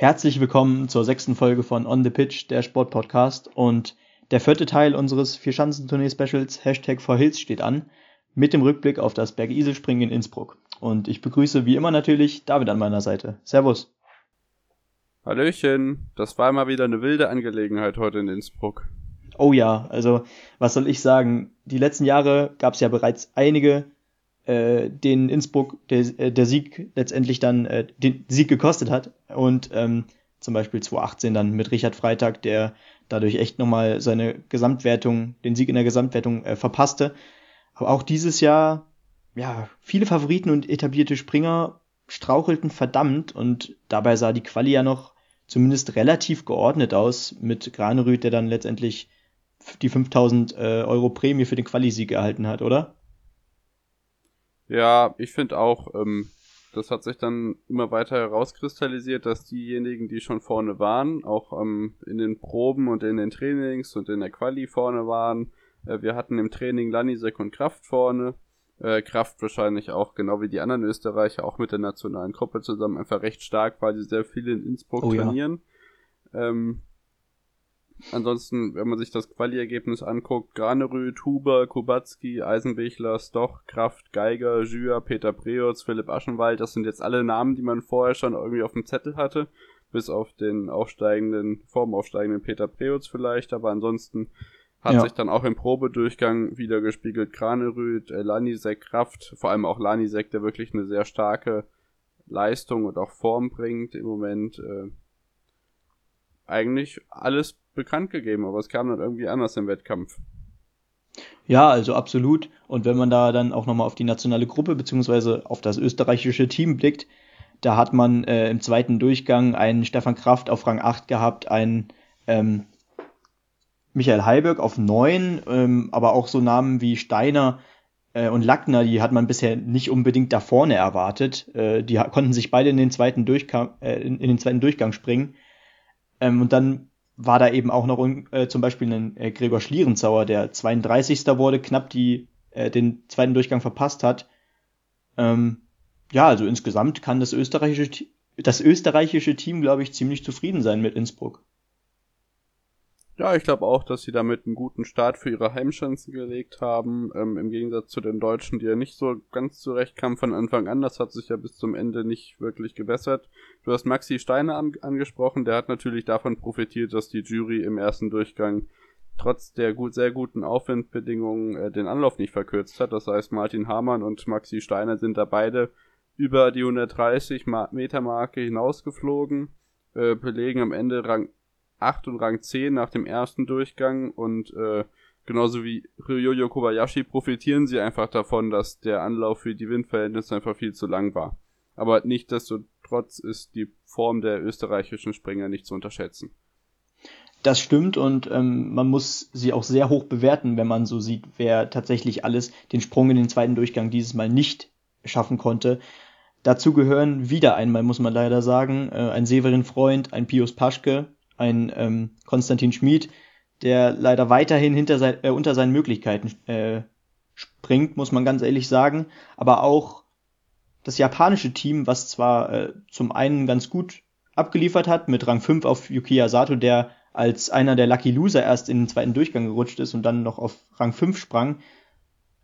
Herzlich willkommen zur sechsten Folge von On the Pitch, der Sportpodcast. Und der vierte Teil unseres Vierschanzentournee-Specials, Hashtag for Hills, steht an, mit dem Rückblick auf das Bergisel-Springen in Innsbruck. Und ich begrüße wie immer natürlich David an meiner Seite. Servus. Hallöchen, das war mal wieder eine wilde Angelegenheit heute in Innsbruck. Oh ja, also was soll ich sagen? Die letzten Jahre gab es ja bereits einige äh, den Innsbruck der, äh, der Sieg letztendlich dann äh, den Sieg gekostet hat. Und ähm, zum Beispiel 2018 dann mit Richard Freitag, der dadurch echt nochmal seine Gesamtwertung, den Sieg in der Gesamtwertung äh, verpasste. Aber auch dieses Jahr, ja, viele Favoriten und etablierte Springer strauchelten verdammt und dabei sah die Quali ja noch zumindest relativ geordnet aus mit Granerüth, der dann letztendlich die 5000 äh, Euro Prämie für den Quali-Sieg erhalten hat, oder? Ja, ich finde auch, ähm, das hat sich dann immer weiter herauskristallisiert, dass diejenigen, die schon vorne waren, auch ähm, in den Proben und in den Trainings und in der Quali vorne waren. Äh, wir hatten im Training Lanisek und Kraft vorne. Äh, Kraft wahrscheinlich auch, genau wie die anderen Österreicher, auch mit der nationalen Gruppe zusammen, einfach recht stark, weil sie sehr viel in Innsbruck oh, trainieren. Ja. Ähm, Ansonsten, wenn man sich das Quali-Ergebnis anguckt, Granerüth, Huber, Kubacki, Eisenbichler, Stoch, Kraft, Geiger, Jüa, Peter Preutz, Philipp Aschenwald, das sind jetzt alle Namen, die man vorher schon irgendwie auf dem Zettel hatte, bis auf den aufsteigenden, formaufsteigenden Peter Preutz vielleicht, aber ansonsten hat ja. sich dann auch im Probedurchgang wieder gespiegelt Granerüth, äh, Lanisek, Kraft, vor allem auch Lanisek, der wirklich eine sehr starke Leistung und auch Form bringt im Moment. Äh, eigentlich alles bekannt gegeben, aber es kam dann irgendwie anders im Wettkampf. Ja, also absolut. Und wenn man da dann auch nochmal auf die nationale Gruppe beziehungsweise auf das österreichische Team blickt, da hat man äh, im zweiten Durchgang einen Stefan Kraft auf Rang 8 gehabt, einen ähm, Michael Heiberg auf 9, ähm, aber auch so Namen wie Steiner äh, und Lackner, die hat man bisher nicht unbedingt da vorne erwartet. Äh, die konnten sich beide in den zweiten Durchgang, äh, in den zweiten Durchgang springen. Ähm, und dann war da eben auch noch äh, zum Beispiel ein äh, Gregor Schlierenzauer, der 32. wurde, knapp die, äh, den zweiten Durchgang verpasst hat. Ähm, ja, also insgesamt kann das österreichische, das österreichische Team, glaube ich, ziemlich zufrieden sein mit Innsbruck. Ja, ich glaube auch, dass sie damit einen guten Start für ihre Heimchancen gelegt haben. Ähm, Im Gegensatz zu den Deutschen, die ja nicht so ganz zurechtkamen von Anfang an. Das hat sich ja bis zum Ende nicht wirklich gebessert. Du hast Maxi Steiner an angesprochen. Der hat natürlich davon profitiert, dass die Jury im ersten Durchgang trotz der gut, sehr guten Aufwindbedingungen äh, den Anlauf nicht verkürzt hat. Das heißt, Martin Hamann und Maxi Steiner sind da beide über die 130 Meter Marke hinausgeflogen, äh, belegen am Ende Rang 8 und Rang 10 nach dem ersten Durchgang und äh, genauso wie Ryoyo Kobayashi profitieren sie einfach davon, dass der Anlauf für die Windverhältnisse einfach viel zu lang war. Aber nichtsdestotrotz ist die Form der österreichischen Springer nicht zu unterschätzen. Das stimmt und ähm, man muss sie auch sehr hoch bewerten, wenn man so sieht, wer tatsächlich alles den Sprung in den zweiten Durchgang dieses Mal nicht schaffen konnte. Dazu gehören wieder einmal, muss man leider sagen, äh, ein Severin Freund, ein Pius Paschke, ein ähm, Konstantin Schmid, der leider weiterhin hinter sein, äh, unter seinen Möglichkeiten äh, springt, muss man ganz ehrlich sagen. Aber auch das japanische Team, was zwar äh, zum einen ganz gut abgeliefert hat, mit Rang 5 auf Yukiya Sato, der als einer der Lucky Loser erst in den zweiten Durchgang gerutscht ist und dann noch auf Rang 5 sprang.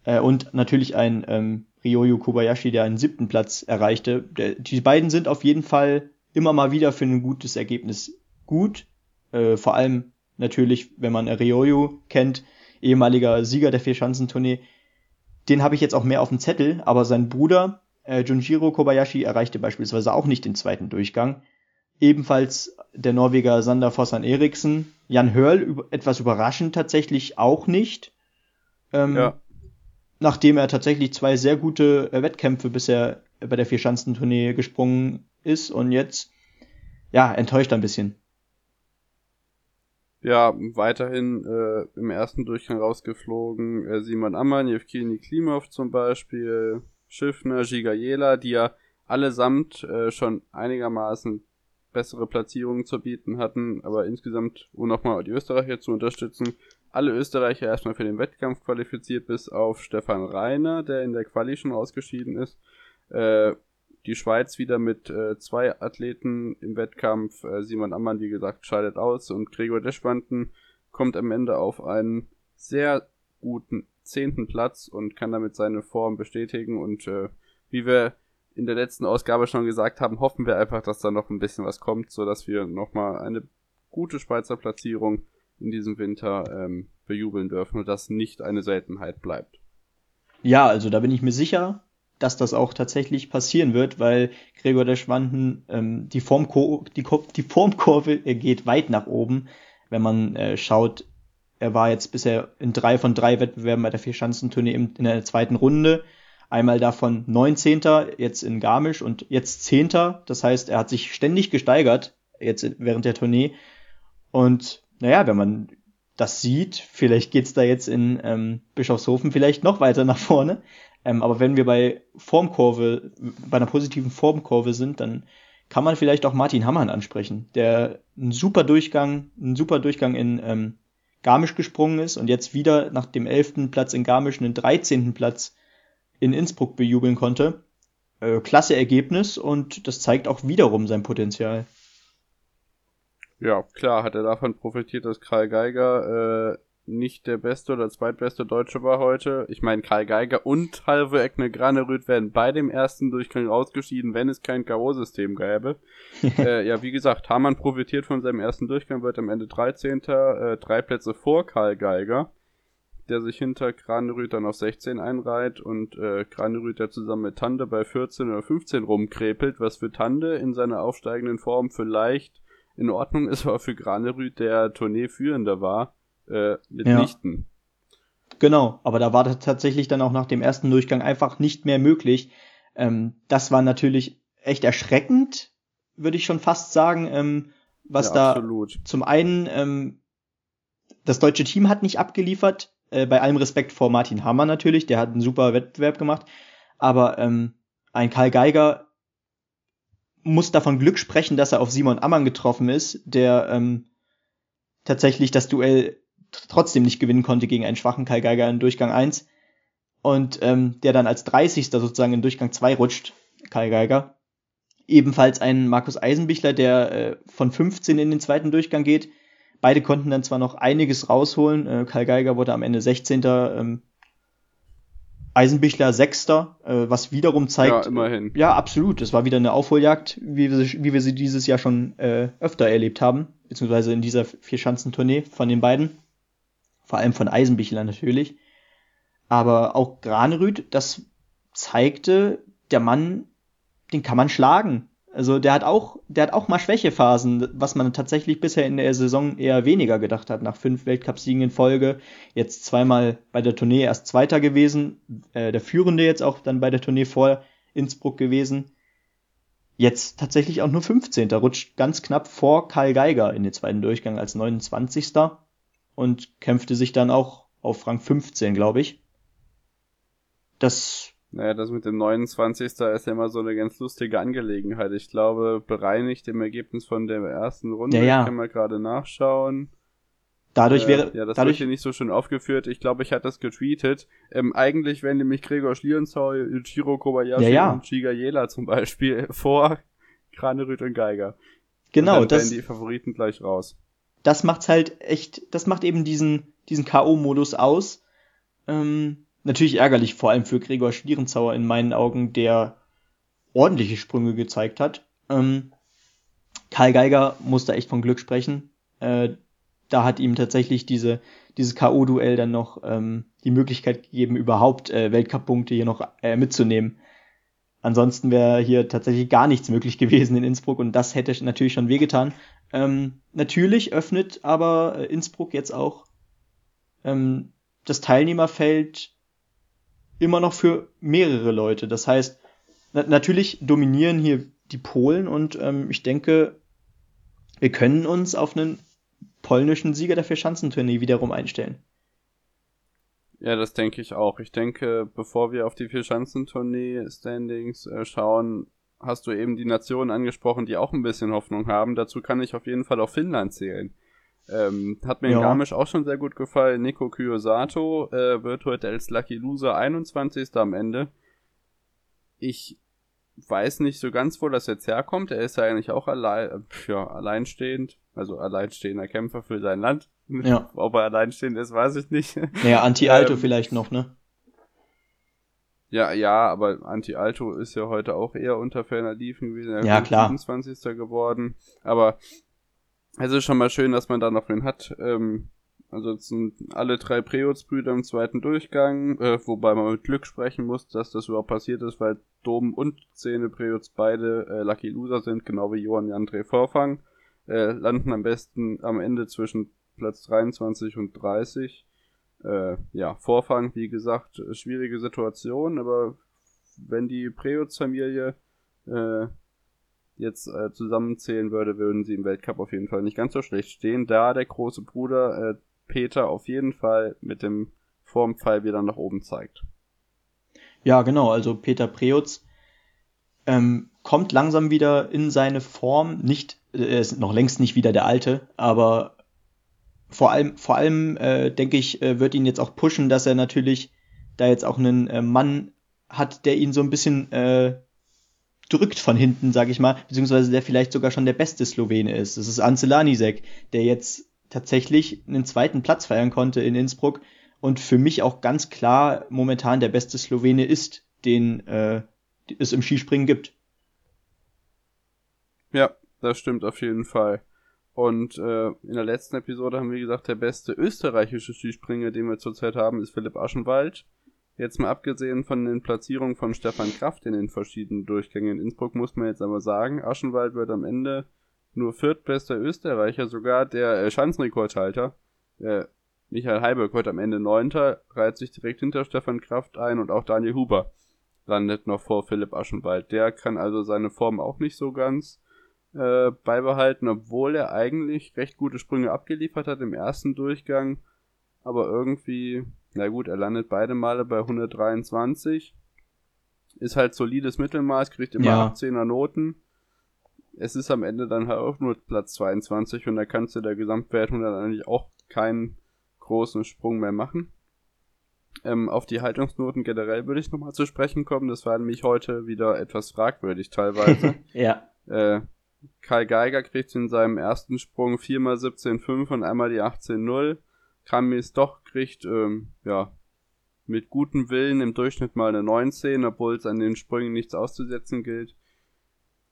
Äh, und natürlich ein ähm, Ryoyu Kobayashi, der einen siebten Platz erreichte. Der, die beiden sind auf jeden Fall immer mal wieder für ein gutes Ergebnis gut. Äh, vor allem natürlich, wenn man Ryoyo kennt, ehemaliger Sieger der Vierschanzentournee. Den habe ich jetzt auch mehr auf dem Zettel, aber sein Bruder äh, Junjiro Kobayashi erreichte beispielsweise auch nicht den zweiten Durchgang. Ebenfalls der Norweger Sander Fossan Eriksen. Jan Hörl, etwas überraschend tatsächlich auch nicht. Ähm, ja. Nachdem er tatsächlich zwei sehr gute äh, Wettkämpfe bisher bei der Vierschanzentournee gesprungen ist und jetzt, ja, enttäuscht ein bisschen ja, weiterhin äh, im ersten Durchgang rausgeflogen. Äh, Simon Ammann, Jevgeny Klimov zum Beispiel, Schiffner, Gigayela, die ja allesamt äh, schon einigermaßen bessere Platzierungen zu bieten hatten, aber insgesamt, um nochmal die Österreicher zu unterstützen, alle Österreicher erstmal für den Wettkampf qualifiziert, bis auf Stefan Reiner, der in der Quali schon ausgeschieden ist. Äh, die Schweiz wieder mit äh, zwei Athleten im Wettkampf. Äh, Simon Ammann, wie gesagt, scheidet aus und Gregor Deschwanten kommt am Ende auf einen sehr guten zehnten Platz und kann damit seine Form bestätigen. Und äh, wie wir in der letzten Ausgabe schon gesagt haben, hoffen wir einfach, dass da noch ein bisschen was kommt, so dass wir nochmal eine gute Schweizer Platzierung in diesem Winter ähm, bejubeln dürfen und das nicht eine Seltenheit bleibt. Ja, also da bin ich mir sicher, dass das auch tatsächlich passieren wird, weil Gregor der Schwanden ähm, die, Formko die, die Formkurve geht weit nach oben, wenn man äh, schaut. Er war jetzt bisher in drei von drei Wettbewerben bei der Vierschanzentournee in der zweiten Runde. Einmal davon 19. jetzt in Garmisch und jetzt 10. Das heißt, er hat sich ständig gesteigert jetzt während der Tournee. Und naja, wenn man das sieht, vielleicht geht's da jetzt in ähm, Bischofshofen vielleicht noch weiter nach vorne. Ähm, aber wenn wir bei Formkurve, bei einer positiven Formkurve sind, dann kann man vielleicht auch Martin Hammann ansprechen, der einen super Durchgang, einen super Durchgang in ähm, Garmisch gesprungen ist und jetzt wieder nach dem elften Platz in Garmisch einen 13. Platz in Innsbruck bejubeln konnte. Äh, klasse Ergebnis und das zeigt auch wiederum sein Potenzial. Ja, klar, hat er davon profitiert, dass Karl Geiger äh, nicht der beste oder zweitbeste Deutsche war heute. Ich meine, Karl Geiger und Halve Eckne Granerüth werden bei dem ersten Durchgang ausgeschieden, wenn es kein K.O.-System gäbe. äh, ja, wie gesagt, Hamann profitiert von seinem ersten Durchgang, wird am Ende 13. Äh, drei Plätze vor Karl Geiger, der sich hinter Granerüth dann auf 16 einreiht und äh, Granerüth, der zusammen mit Tande bei 14 oder 15 rumkrepelt, was für Tande in seiner aufsteigenden Form vielleicht in Ordnung ist, aber für Granerüth, der Tourneeführender war, äh, mitnichten. Ja. Genau, aber da war das tatsächlich dann auch nach dem ersten Durchgang einfach nicht mehr möglich. Ähm, das war natürlich echt erschreckend, würde ich schon fast sagen, ähm, was ja, da absolut. zum einen ähm, das deutsche Team hat nicht abgeliefert, äh, bei allem Respekt vor Martin Hammer natürlich, der hat einen super Wettbewerb gemacht, aber ähm, ein Karl Geiger muss davon Glück sprechen, dass er auf Simon Ammann getroffen ist, der ähm, tatsächlich das Duell trotzdem nicht gewinnen konnte gegen einen schwachen Kai Geiger in Durchgang 1 und ähm, der dann als 30. sozusagen in Durchgang 2 rutscht, Kai Geiger. Ebenfalls ein Markus Eisenbichler, der äh, von 15 in den zweiten Durchgang geht. Beide konnten dann zwar noch einiges rausholen. Äh, Kai Geiger wurde am Ende 16. Ähm, Eisenbichler Sechster, äh, was wiederum zeigt. Ja, immerhin. Ja, absolut. Es war wieder eine Aufholjagd, wie wir, wie wir sie dieses Jahr schon äh, öfter erlebt haben, beziehungsweise in dieser Vierschanzentournee von den beiden. Vor allem von Eisenbichler natürlich. Aber auch Granerüth, das zeigte, der Mann, den kann man schlagen. Also der hat auch, der hat auch mal Schwächephasen, was man tatsächlich bisher in der Saison eher weniger gedacht hat. Nach fünf Weltcupsiegen in Folge, jetzt zweimal bei der Tournee erst Zweiter gewesen, äh, der Führende jetzt auch dann bei der Tournee vor Innsbruck gewesen. Jetzt tatsächlich auch nur 15. rutscht ganz knapp vor Karl Geiger in den zweiten Durchgang als 29. und kämpfte sich dann auch auf Rang 15, glaube ich. Das naja, das mit dem 29. ist ja immer so eine ganz lustige Angelegenheit. Ich glaube, bereinigt im Ergebnis von der ersten Runde. Ja, ja. Ich kann mal gerade nachschauen. Dadurch wäre. Äh, ja, das dadurch wird hier nicht so schön aufgeführt. Ich glaube, ich hatte das getweetet. Ähm, eigentlich wären nämlich Gregor Schlierenzau, Chiro Kobayashi ja, ja. und Shiga Yela zum Beispiel vor Kranerüth und Geiger. Genau, und dann das. die Favoriten gleich raus. Das macht's halt echt, das macht eben diesen, diesen K.O.-Modus aus. Ähm, natürlich ärgerlich, vor allem für Gregor Schlierenzauer in meinen Augen, der ordentliche Sprünge gezeigt hat. Ähm, Karl Geiger muss da echt von Glück sprechen. Äh, da hat ihm tatsächlich diese, dieses K.O.-Duell dann noch ähm, die Möglichkeit gegeben, überhaupt äh, Weltcup-Punkte hier noch äh, mitzunehmen. Ansonsten wäre hier tatsächlich gar nichts möglich gewesen in Innsbruck und das hätte natürlich schon wehgetan. Ähm, natürlich öffnet aber äh, Innsbruck jetzt auch ähm, das Teilnehmerfeld immer noch für mehrere Leute. Das heißt, na natürlich dominieren hier die Polen und ähm, ich denke, wir können uns auf einen polnischen Sieger der Vierschanzentournee wiederum einstellen. Ja, das denke ich auch. Ich denke, bevor wir auf die Vierschanzentournee-Standings äh, schauen, hast du eben die Nationen angesprochen, die auch ein bisschen Hoffnung haben. Dazu kann ich auf jeden Fall auch Finnland zählen. Ähm, hat mir ja. in Garmisch auch schon sehr gut gefallen. Nico Kyosato äh, wird heute als Lucky Loser 21. am Ende. Ich weiß nicht so ganz, wo das jetzt herkommt. Er ist ja eigentlich auch allein, ja, alleinstehend, also alleinstehender Kämpfer für sein Land. Ja. Ob er alleinstehend ist, weiß ich nicht. Ja, Anti-Alto ähm, vielleicht noch, ne? Ja, ja, aber Anti-Alto ist ja heute auch eher unter ferner Liefen gewesen. Er ja, klar. 27. geworden. Aber es ist schon mal schön, dass man da noch wen hat. Ähm, also es sind alle drei Preots-Brüder im zweiten Durchgang, äh, wobei man mit Glück sprechen muss, dass das überhaupt passiert ist, weil Dom und Zähne Preots beide äh, Lucky Loser sind, genau wie Johann André Vorfang. Äh, landen am besten am Ende zwischen Platz 23 und 30. Äh, ja, Vorfang, wie gesagt, schwierige Situation, aber wenn die Preots-Familie äh, jetzt äh, zusammenzählen würde, würden sie im Weltcup auf jeden Fall nicht ganz so schlecht stehen, da der große Bruder äh, Peter auf jeden Fall mit dem Formfall wieder nach oben zeigt. Ja, genau, also Peter Preutz ähm, kommt langsam wieder in seine Form, nicht, er ist noch längst nicht wieder der alte, aber vor allem, vor allem äh, denke ich, äh, wird ihn jetzt auch pushen, dass er natürlich da jetzt auch einen äh, Mann hat, der ihn so ein bisschen äh, drückt von hinten, sag ich mal, beziehungsweise der vielleicht sogar schon der beste Slowene ist. Das ist Ance Lanisek, der jetzt tatsächlich einen zweiten Platz feiern konnte in Innsbruck und für mich auch ganz klar momentan der beste Slowene ist, den äh, es im Skispringen gibt. Ja, das stimmt auf jeden Fall. Und äh, in der letzten Episode haben wir gesagt, der beste österreichische Skispringer, den wir zurzeit haben, ist Philipp Aschenwald. Jetzt mal abgesehen von den Platzierungen von Stefan Kraft in den verschiedenen Durchgängen in Innsbruck, muss man jetzt aber sagen, Aschenwald wird am Ende nur viertbester Österreicher, sogar der äh, Schanzenrekordhalter. Äh, Michael Heiberg wird am Ende neunter, reiht sich direkt hinter Stefan Kraft ein und auch Daniel Huber landet noch vor Philipp Aschenwald. Der kann also seine Form auch nicht so ganz äh, beibehalten, obwohl er eigentlich recht gute Sprünge abgeliefert hat im ersten Durchgang. Aber irgendwie, na gut, er landet beide Male bei 123. Ist halt solides Mittelmaß, kriegt immer ja. 18er Noten es ist am Ende dann halt auch nur Platz 22 und da kannst du der Gesamtwertung dann eigentlich auch keinen großen Sprung mehr machen. Ähm, auf die Haltungsnoten generell würde ich nochmal zu sprechen kommen. Das war nämlich heute wieder etwas fragwürdig teilweise. ja. Äh, Karl Geiger kriegt in seinem ersten Sprung viermal 17,5 und einmal die 18,0. Kramis doch kriegt, ähm, ja, mit gutem Willen im Durchschnitt mal eine 19, obwohl es an den Sprüngen nichts auszusetzen gilt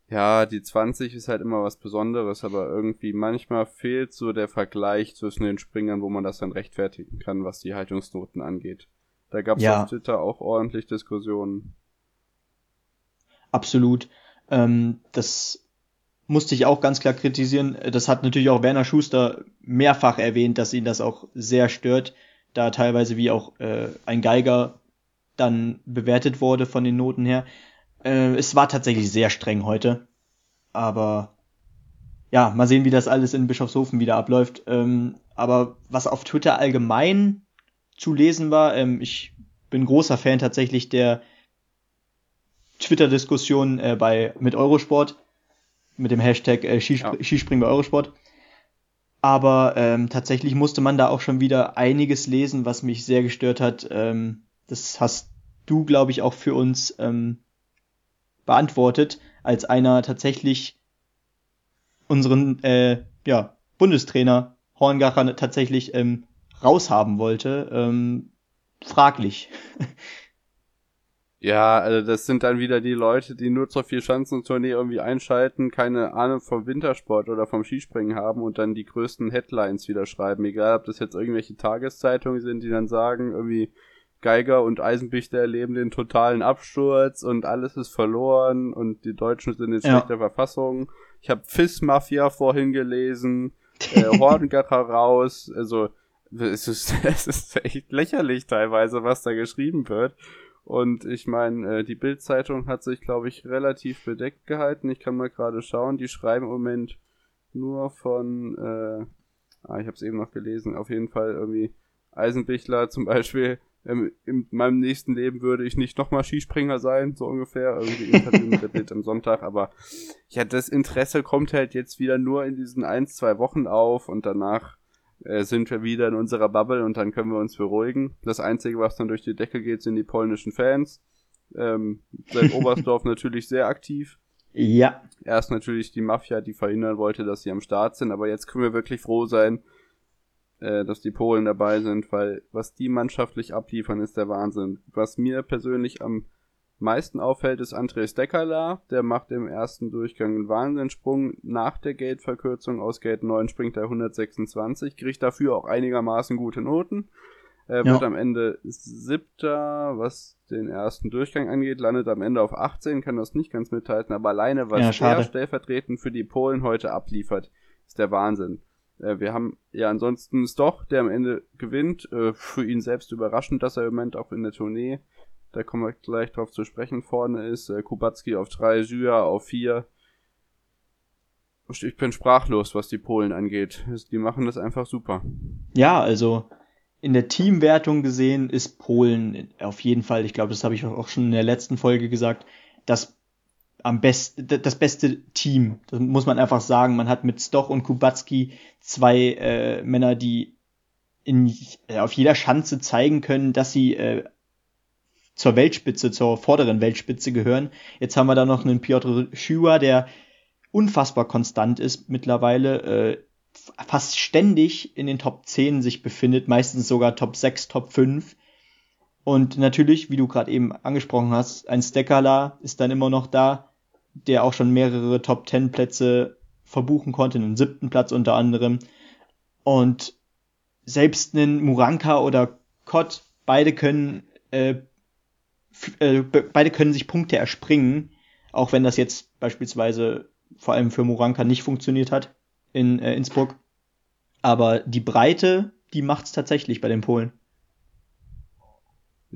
ja, die 20 ist halt immer was Besonderes, aber irgendwie manchmal fehlt so der Vergleich zwischen den Springern, wo man das dann rechtfertigen kann, was die Haltungsnoten angeht. Da gab es ja. auf Twitter auch ordentlich Diskussionen. Absolut. Ähm, das musste ich auch ganz klar kritisieren. Das hat natürlich auch Werner Schuster mehrfach erwähnt, dass ihn das auch sehr stört, da teilweise wie auch äh, ein Geiger dann bewertet wurde von den Noten her. Äh, es war tatsächlich sehr streng heute. Aber ja, mal sehen, wie das alles in Bischofshofen wieder abläuft. Ähm, aber was auf Twitter allgemein zu lesen war, ähm, ich bin großer Fan tatsächlich der Twitter-Diskussion äh, bei mit Eurosport mit dem Hashtag äh, Skispr ja. Skispringen bei Eurosport. Aber ähm, tatsächlich musste man da auch schon wieder einiges lesen, was mich sehr gestört hat. Ähm, das hast du, glaube ich, auch für uns ähm, beantwortet, als einer tatsächlich unseren äh, ja, Bundestrainer Horngacher tatsächlich ähm, raushaben wollte. Ähm, fraglich. Ja, also das sind dann wieder die Leute, die nur zur Vierschanzentournee irgendwie einschalten, keine Ahnung vom Wintersport oder vom Skispringen haben und dann die größten Headlines wieder schreiben. Egal, ob das jetzt irgendwelche Tageszeitungen sind, die dann sagen, irgendwie Geiger und Eisenbichter erleben den totalen Absturz und alles ist verloren und die Deutschen sind in schlechter ja. Verfassung. Ich habe Fizz Mafia vorhin gelesen, äh, Hordengacher raus, also es ist, es ist echt lächerlich teilweise, was da geschrieben wird. Und ich meine, äh, die Bildzeitung hat sich, glaube ich, relativ bedeckt gehalten. Ich kann mal gerade schauen, die schreiben im Moment nur von, äh, ah, ich habe es eben noch gelesen, auf jeden Fall irgendwie Eisenbichler zum Beispiel ähm, in meinem nächsten Leben würde ich nicht nochmal Skispringer sein, so ungefähr. Irgendwie Interview mit der Bild am Sonntag. Aber ja, das Interesse kommt halt jetzt wieder nur in diesen ein, zwei Wochen auf und danach äh, sind wir wieder in unserer Bubble und dann können wir uns beruhigen. Das Einzige, was dann durch die Decke geht, sind die polnischen Fans. Ähm, seit Oberstdorf natürlich sehr aktiv. Ja. Erst natürlich die Mafia, die verhindern wollte, dass sie am Start sind, aber jetzt können wir wirklich froh sein, äh, dass die Polen dabei sind, weil was die mannschaftlich abliefern, ist der Wahnsinn. Was mir persönlich am meisten auffällt, ist André Stekala. Der macht im ersten Durchgang einen Wahnsinnssprung. Nach der Gate-Verkürzung aus Gate 9 springt er 126, kriegt dafür auch einigermaßen gute Noten. Er wird am Ende siebter, was den ersten Durchgang angeht, landet am Ende auf 18, kann das nicht ganz mithalten, aber alleine, was ja, er stellvertretend für die Polen heute abliefert, ist der Wahnsinn. Äh, wir haben ja ansonsten Stoch, der am Ende gewinnt. Äh, für ihn selbst überraschend, dass er im Moment auch in der Tournee da kommen wir gleich drauf zu sprechen, vorne ist äh, Kubacki auf 3, Jua auf 4. Ich bin sprachlos, was die Polen angeht. Die machen das einfach super. Ja, also in der Teamwertung gesehen ist Polen auf jeden Fall, ich glaube, das habe ich auch schon in der letzten Folge gesagt, das am besten, das beste Team. Das muss man einfach sagen. Man hat mit Stoch und Kubacki zwei äh, Männer, die in, auf jeder Schanze zeigen können, dass sie äh, zur Weltspitze, zur vorderen Weltspitze gehören. Jetzt haben wir da noch einen Piotr Schua, der unfassbar konstant ist mittlerweile, äh, fast ständig in den Top 10 sich befindet, meistens sogar Top 6, Top 5. Und natürlich, wie du gerade eben angesprochen hast, ein Stekala ist dann immer noch da, der auch schon mehrere Top 10 Plätze verbuchen konnte, einen siebten Platz unter anderem. Und selbst einen Muranka oder Kott, beide können äh, äh, beide können sich Punkte erspringen, auch wenn das jetzt beispielsweise vor allem für Moranka nicht funktioniert hat in äh, Innsbruck. Aber die Breite, die macht's tatsächlich bei den Polen.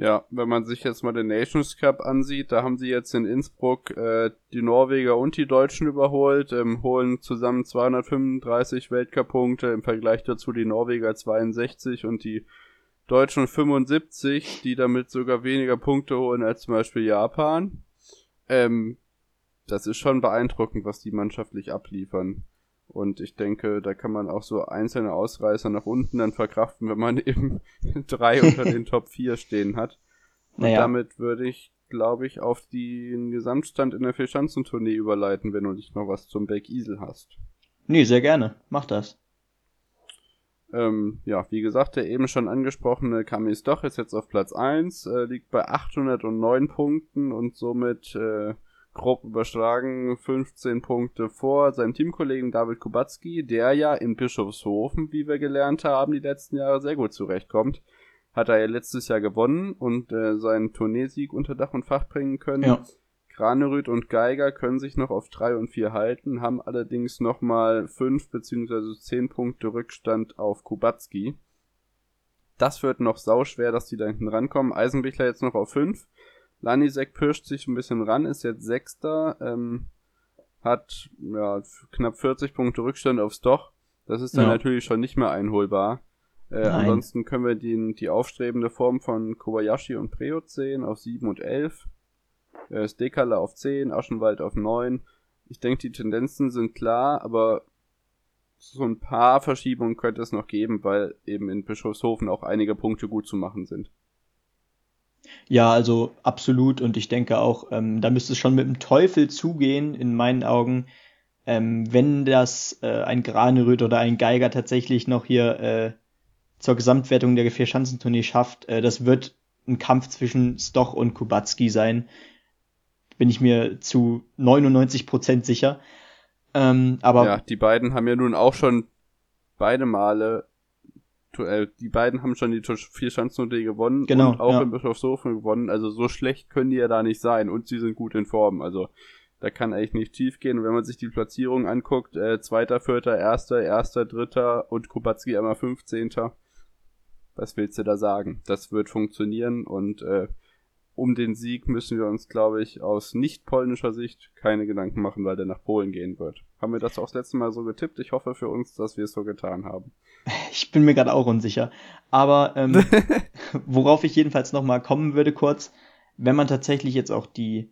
Ja, wenn man sich jetzt mal den Nations Cup ansieht, da haben sie jetzt in Innsbruck äh, die Norweger und die Deutschen überholt, ähm, holen zusammen 235 Weltcup-Punkte, im Vergleich dazu die Norweger 62 und die Deutschen 75, die damit sogar weniger Punkte holen als zum Beispiel Japan. Ähm, das ist schon beeindruckend, was die mannschaftlich abliefern. Und ich denke, da kann man auch so einzelne Ausreißer nach unten dann verkraften, wenn man eben drei unter den Top 4 stehen hat. Und naja. damit würde ich, glaube ich, auf den Gesamtstand in der Vierschanzentournee überleiten, wenn du nicht noch was zum Beck Isel hast. Nee, sehr gerne. Mach das. Ähm, ja, wie gesagt, der eben schon angesprochene Kamis Doch ist jetzt auf Platz 1, äh, liegt bei 809 Punkten und somit äh, grob überschlagen 15 Punkte vor seinem Teamkollegen David Kubacki, der ja in Bischofshofen, wie wir gelernt haben, die letzten Jahre sehr gut zurechtkommt. Hat er ja letztes Jahr gewonnen und äh, seinen Tourneesieg unter Dach und Fach bringen können. Ja. Granerüth und Geiger können sich noch auf 3 und 4 halten, haben allerdings nochmal 5 bzw. 10 Punkte Rückstand auf Kubacki. Das wird noch sauschwer, dass die da hinten rankommen. Eisenbichler jetzt noch auf 5. Lanisek pirscht sich ein bisschen ran, ist jetzt Sechster, ähm, hat ja, knapp 40 Punkte Rückstand aufs Doch. Das ist dann ja. natürlich schon nicht mehr einholbar. Äh, ansonsten können wir die, die aufstrebende Form von Kobayashi und Preot sehen auf 7 und 11 äh, Stekala auf 10, Aschenwald auf 9. Ich denke, die Tendenzen sind klar, aber so ein paar Verschiebungen könnte es noch geben, weil eben in Bischofshofen auch einige Punkte gut zu machen sind. Ja, also absolut. Und ich denke auch, ähm, da müsste es schon mit dem Teufel zugehen, in meinen Augen, ähm, wenn das äh, ein Graneröd oder ein Geiger tatsächlich noch hier äh, zur Gesamtwertung der Vierschanzentournee schafft. Äh, das wird ein Kampf zwischen Stoch und Kubacki sein bin ich mir zu 99 Prozent sicher. Ähm, aber ja, die beiden haben ja nun auch schon beide Male, äh, die beiden haben schon die vier Schanzenrunde gewonnen genau, und auch ja. in Bischofshofen gewonnen. Also so schlecht können die ja da nicht sein und sie sind gut in Form. Also da kann eigentlich nicht tief gehen. Und wenn man sich die Platzierung anguckt, äh, zweiter, vierter, erster, erster, dritter und Kubacki einmal 15. Was willst du da sagen? Das wird funktionieren und äh, um den Sieg müssen wir uns, glaube ich, aus nicht polnischer Sicht keine Gedanken machen, weil der nach Polen gehen wird. Haben wir das auch das letzte Mal so getippt? Ich hoffe für uns, dass wir es so getan haben. Ich bin mir gerade auch unsicher. Aber ähm, worauf ich jedenfalls nochmal kommen würde kurz, wenn man tatsächlich jetzt auch die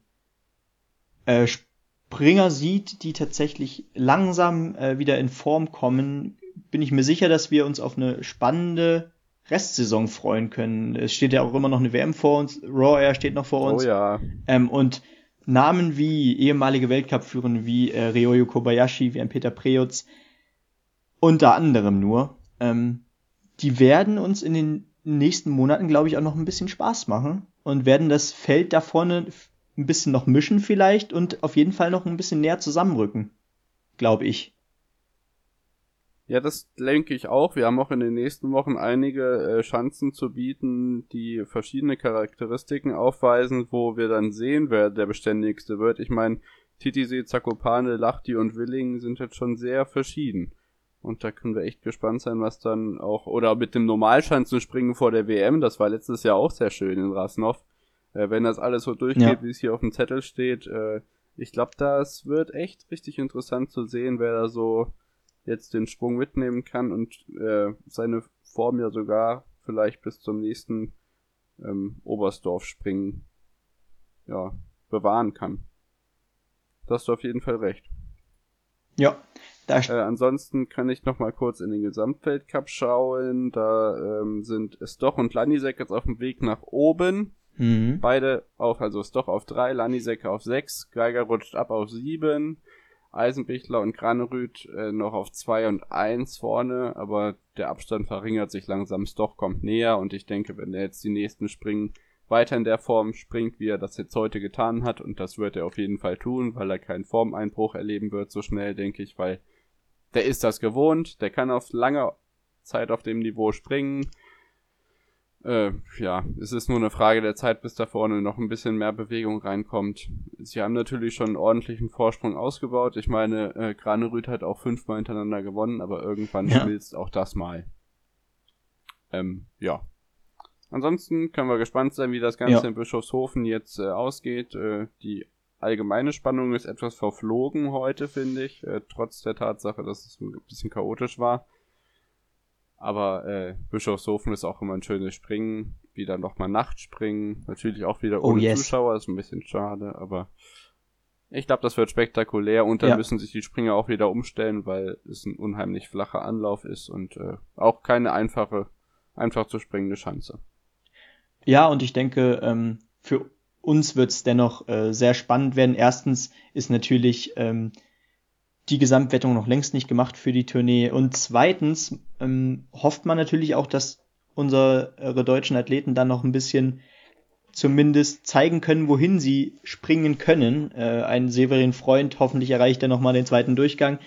äh, Springer sieht, die tatsächlich langsam äh, wieder in Form kommen, bin ich mir sicher, dass wir uns auf eine spannende Restsaison freuen können. Es steht ja auch immer noch eine WM vor uns, Raw Air steht noch vor uns. Oh ja. Ähm, und Namen wie ehemalige Weltcup-Führer wie äh, Ryoyo Kobayashi, wie ein Peter Preutz, unter anderem nur, ähm, die werden uns in den nächsten Monaten, glaube ich, auch noch ein bisschen Spaß machen und werden das Feld da vorne ein bisschen noch mischen vielleicht und auf jeden Fall noch ein bisschen näher zusammenrücken, glaube ich. Ja, das denke ich auch. Wir haben auch in den nächsten Wochen einige äh, Chancen zu bieten, die verschiedene Charakteristiken aufweisen, wo wir dann sehen, wer der beständigste wird. Ich meine, Titisee, Zakopane, Lachti und Willing sind jetzt schon sehr verschieden. Und da können wir echt gespannt sein, was dann auch, oder mit dem Normalschanzenspringen vor der WM, das war letztes Jahr auch sehr schön in Rasnov, äh, wenn das alles so durchgeht, ja. wie es hier auf dem Zettel steht, äh, ich glaube, das wird echt richtig interessant zu sehen, wer da so jetzt den Sprung mitnehmen kann und äh, seine Form ja sogar vielleicht bis zum nächsten ähm, Oberstdorf-Springen ja, bewahren kann. Da hast du auf jeden Fall recht. Ja. Da äh, ansonsten kann ich noch mal kurz in den Gesamtweltcup schauen. Da ähm, sind Stoch und Lanisek jetzt auf dem Weg nach oben. Mhm. Beide auf, also Stoch auf drei, Lanisek auf sechs, Geiger rutscht ab auf sieben. Eisenbichler und Granerüth äh, noch auf 2 und 1 vorne, aber der Abstand verringert sich langsam. Stoch kommt näher und ich denke, wenn er jetzt die nächsten Springen weiter in der Form springt, wie er das jetzt heute getan hat, und das wird er auf jeden Fall tun, weil er keinen Formeinbruch erleben wird so schnell, denke ich, weil der ist das gewohnt, der kann auf lange Zeit auf dem Niveau springen, äh, ja, es ist nur eine Frage der Zeit, bis da vorne noch ein bisschen mehr Bewegung reinkommt. Sie haben natürlich schon einen ordentlichen Vorsprung ausgebaut. Ich meine, äh, Granerüth hat auch fünfmal hintereinander gewonnen, aber irgendwann ja. schmilzt auch das mal. Ähm, ja. Ansonsten können wir gespannt sein, wie das Ganze ja. in Bischofshofen jetzt äh, ausgeht. Äh, die allgemeine Spannung ist etwas verflogen heute, finde ich, äh, trotz der Tatsache, dass es ein bisschen chaotisch war. Aber äh, Bischofshofen ist auch immer ein schönes Springen. Wieder nochmal Nachtspringen. Natürlich auch wieder oh, ohne oh, yes. Zuschauer, ist ein bisschen schade, aber ich glaube, das wird spektakulär und dann ja. müssen sich die Springer auch wieder umstellen, weil es ein unheimlich flacher Anlauf ist und äh, auch keine einfache, einfach zu springende Schanze. Ja, und ich denke, ähm, für uns wird es dennoch äh, sehr spannend werden. Erstens ist natürlich ähm, die Gesamtwertung noch längst nicht gemacht für die Tournee. Und zweitens ähm, hofft man natürlich auch, dass unsere deutschen Athleten dann noch ein bisschen zumindest zeigen können, wohin sie springen können. Äh, ein Severin Freund, hoffentlich erreicht er nochmal den zweiten Durchgang.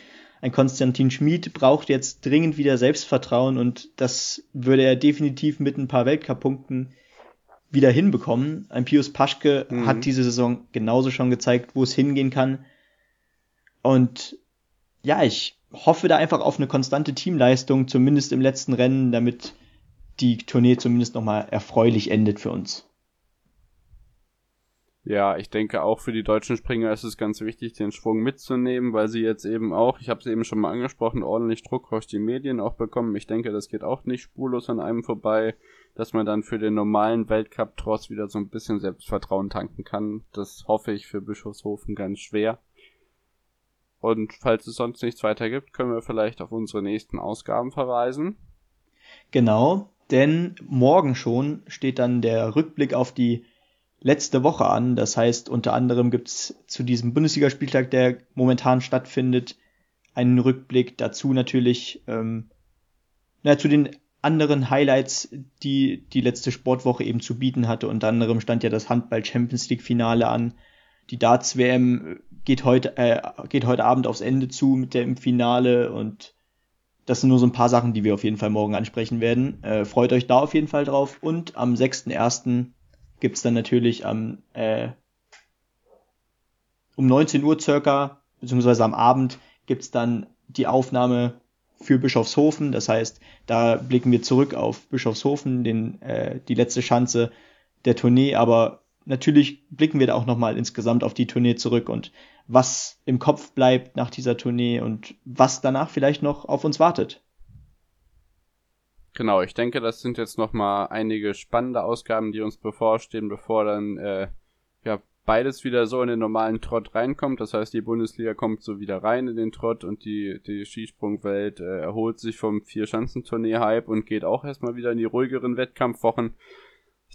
Ein Konstantin Schmid braucht jetzt dringend wieder Selbstvertrauen und das würde er definitiv mit ein paar Weltcup-Punkten wieder hinbekommen. Ein Pius Paschke mhm. hat diese Saison genauso schon gezeigt, wo es hingehen kann. Und ja, ich hoffe da einfach auf eine konstante Teamleistung, zumindest im letzten Rennen, damit die Tournee zumindest nochmal erfreulich endet für uns. Ja, ich denke auch für die deutschen Springer ist es ganz wichtig, den Schwung mitzunehmen, weil sie jetzt eben auch, ich habe es eben schon mal angesprochen, ordentlich Druck durch die Medien auch bekommen. Ich denke, das geht auch nicht spurlos an einem vorbei, dass man dann für den normalen Weltcup trotz wieder so ein bisschen Selbstvertrauen tanken kann. Das hoffe ich für Bischofshofen ganz schwer. Und falls es sonst nichts weiter gibt, können wir vielleicht auf unsere nächsten Ausgaben verweisen. Genau, denn morgen schon steht dann der Rückblick auf die letzte Woche an. Das heißt, unter anderem gibt's zu diesem Bundesligaspieltag, der momentan stattfindet, einen Rückblick. Dazu natürlich ähm, na, zu den anderen Highlights, die die letzte Sportwoche eben zu bieten hatte. Unter anderem stand ja das Handball Champions League Finale an. Die Darts WM geht heute, äh, geht heute Abend aufs Ende zu mit dem Finale und das sind nur so ein paar Sachen, die wir auf jeden Fall morgen ansprechen werden. Äh, freut euch da auf jeden Fall drauf. Und am 6.1. gibt's dann natürlich am äh, um 19 Uhr circa, beziehungsweise am Abend, gibt's dann die Aufnahme für Bischofshofen. Das heißt, da blicken wir zurück auf Bischofshofen, den, äh, die letzte Chance der Tournee, aber natürlich blicken wir da auch nochmal insgesamt auf die Tournee zurück und was im Kopf bleibt nach dieser Tournee und was danach vielleicht noch auf uns wartet. Genau, ich denke, das sind jetzt nochmal einige spannende Ausgaben, die uns bevorstehen, bevor dann äh, ja beides wieder so in den normalen Trott reinkommt. Das heißt, die Bundesliga kommt so wieder rein in den Trott und die, die Skisprungwelt äh, erholt sich vom Vier-Schanzentournee-Hype und geht auch erstmal wieder in die ruhigeren Wettkampfwochen.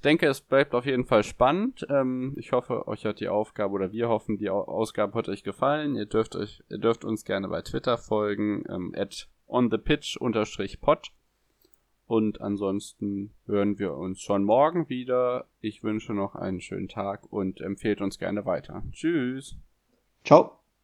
Ich denke, es bleibt auf jeden Fall spannend. Ähm, ich hoffe, euch hat die Aufgabe oder wir hoffen, die Ausgabe hat euch gefallen. Ihr dürft euch, ihr dürft uns gerne bei Twitter folgen, ähm, onthepitch-pod. Und ansonsten hören wir uns schon morgen wieder. Ich wünsche noch einen schönen Tag und empfehlt uns gerne weiter. Tschüss. Ciao.